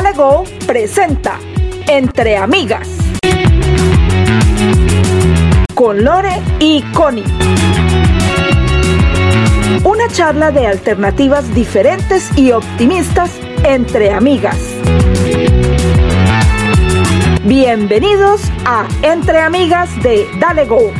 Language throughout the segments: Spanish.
Dale Go presenta Entre Amigas con Lore y Connie. Una charla de alternativas diferentes y optimistas entre amigas. Bienvenidos a Entre Amigas de Dale Go.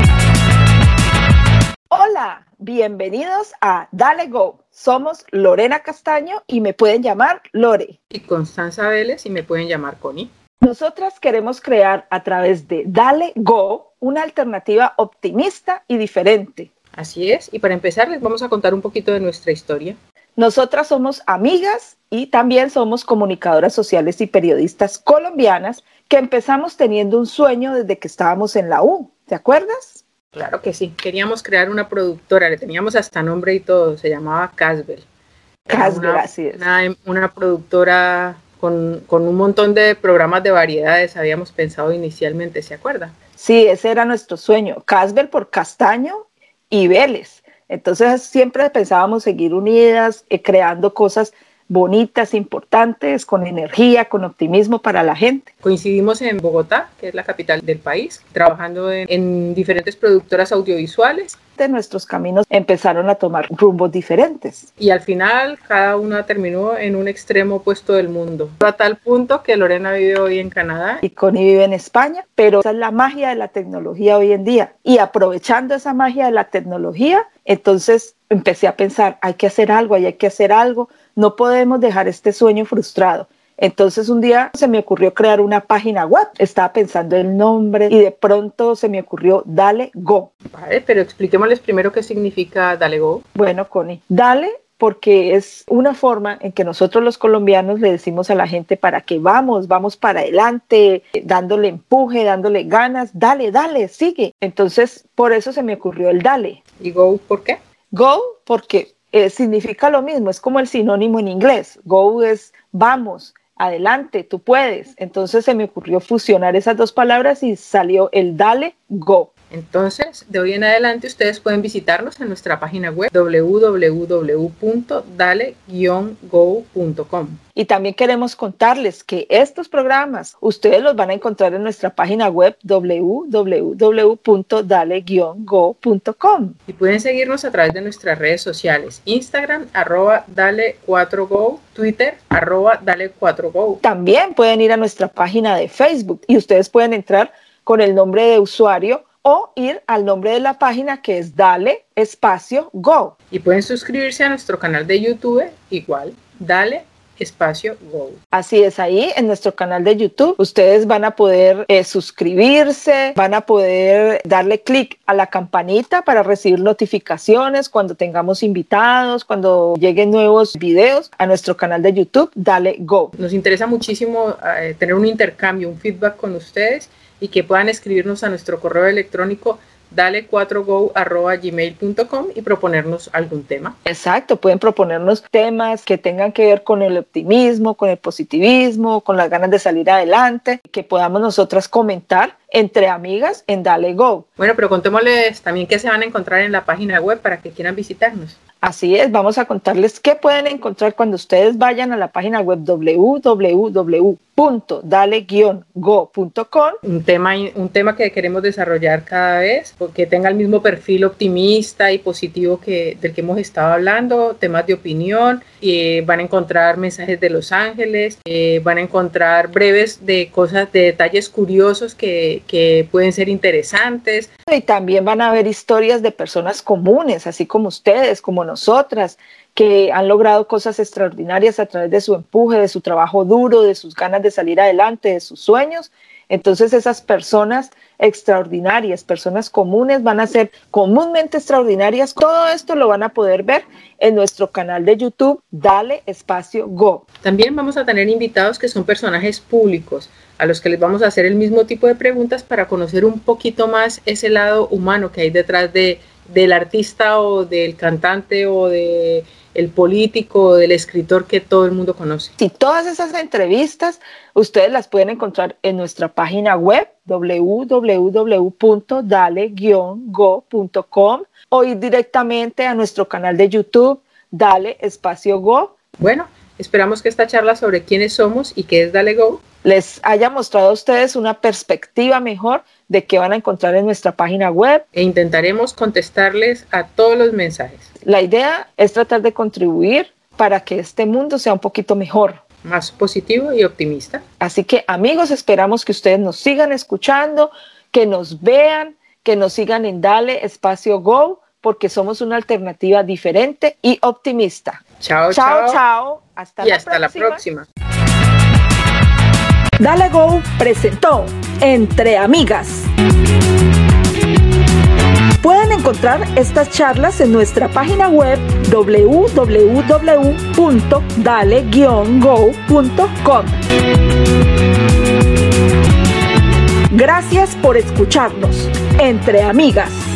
Hola, bienvenidos a Dale Go. Somos Lorena Castaño y me pueden llamar Lore. Y Constanza Vélez y me pueden llamar Connie. Nosotras queremos crear a través de Dale Go una alternativa optimista y diferente. Así es, y para empezar les vamos a contar un poquito de nuestra historia. Nosotras somos amigas y también somos comunicadoras sociales y periodistas colombianas que empezamos teniendo un sueño desde que estábamos en la U. ¿Te acuerdas? Claro que sí. Queríamos crear una productora, le teníamos hasta nombre y todo, se llamaba Casbel. Casbel, así es. Una, una productora con, con, un montón de programas de variedades, habíamos pensado inicialmente, ¿se acuerda? Sí, ese era nuestro sueño. Casbel por Castaño y Vélez. Entonces siempre pensábamos seguir unidas, eh, creando cosas bonitas, importantes, con energía, con optimismo para la gente. Coincidimos en Bogotá, que es la capital del país, trabajando en, en diferentes productoras audiovisuales. De nuestros caminos empezaron a tomar rumbos diferentes. Y al final cada una terminó en un extremo opuesto del mundo. A tal punto que Lorena vive hoy en Canadá. Y Connie vive en España, pero esa es la magia de la tecnología hoy en día. Y aprovechando esa magia de la tecnología, entonces empecé a pensar, hay que hacer algo, hay que hacer algo, no podemos dejar este sueño frustrado. Entonces un día se me ocurrió crear una página web. Estaba pensando el nombre y de pronto se me ocurrió Dale Go. Vale, pero expliquémosles primero qué significa Dale Go. Bueno, Connie, Dale porque es una forma en que nosotros los colombianos le decimos a la gente para que vamos, vamos para adelante, dándole empuje, dándole ganas, dale, dale, sigue. Entonces, por eso se me ocurrió el dale. ¿Y go por qué? Go porque eh, significa lo mismo, es como el sinónimo en inglés. Go es vamos, adelante, tú puedes. Entonces se me ocurrió fusionar esas dos palabras y salió el dale, go. Entonces, de hoy en adelante ustedes pueden visitarnos en nuestra página web www.dale-go.com. Y también queremos contarles que estos programas ustedes los van a encontrar en nuestra página web www.dale-go.com. Y pueden seguirnos a través de nuestras redes sociales, Instagram, arroba dale4go, Twitter, arroba dale4go. También pueden ir a nuestra página de Facebook y ustedes pueden entrar con el nombre de usuario o ir al nombre de la página que es Dale Espacio Go. Y pueden suscribirse a nuestro canal de YouTube igual, Dale Espacio Go. Así es, ahí en nuestro canal de YouTube ustedes van a poder eh, suscribirse, van a poder darle clic a la campanita para recibir notificaciones cuando tengamos invitados, cuando lleguen nuevos videos a nuestro canal de YouTube, Dale Go. Nos interesa muchísimo eh, tener un intercambio, un feedback con ustedes y que puedan escribirnos a nuestro correo electrónico dale4go.gmail.com y proponernos algún tema. Exacto, pueden proponernos temas que tengan que ver con el optimismo, con el positivismo, con las ganas de salir adelante, que podamos nosotras comentar entre amigas en Dale Go. Bueno, pero contémosles también qué se van a encontrar en la página web para que quieran visitarnos. Así es, vamos a contarles qué pueden encontrar cuando ustedes vayan a la página web www.dale-go.com. Un tema, un tema que queremos desarrollar cada vez, porque tenga el mismo perfil optimista y positivo que, del que hemos estado hablando, temas de opinión, eh, van a encontrar mensajes de Los Ángeles, eh, van a encontrar breves de cosas, de detalles curiosos que, que pueden ser interesantes. Y también van a ver historias de personas comunes, así como ustedes, como nosotras, que han logrado cosas extraordinarias a través de su empuje, de su trabajo duro, de sus ganas de salir adelante, de sus sueños. Entonces esas personas extraordinarias, personas comunes van a ser comúnmente extraordinarias. Todo esto lo van a poder ver en nuestro canal de YouTube, Dale Espacio Go. También vamos a tener invitados que son personajes públicos, a los que les vamos a hacer el mismo tipo de preguntas para conocer un poquito más ese lado humano que hay detrás de del artista o del cantante o de el político o del escritor que todo el mundo conoce. Y todas esas entrevistas ustedes las pueden encontrar en nuestra página web www.dale-go.com o ir directamente a nuestro canal de YouTube Dale Espacio Go. Bueno, Esperamos que esta charla sobre quiénes somos y qué es Dale Go les haya mostrado a ustedes una perspectiva mejor de qué van a encontrar en nuestra página web. E intentaremos contestarles a todos los mensajes. La idea es tratar de contribuir para que este mundo sea un poquito mejor. Más positivo y optimista. Así que amigos, esperamos que ustedes nos sigan escuchando, que nos vean, que nos sigan en Dale Espacio Go, porque somos una alternativa diferente y optimista. Chao, chao. Chao, Hasta, y hasta la próxima. Dale Go presentó Entre Amigas. Pueden encontrar estas charlas en nuestra página web www.dale-go.com. Gracias por escucharnos. Entre Amigas.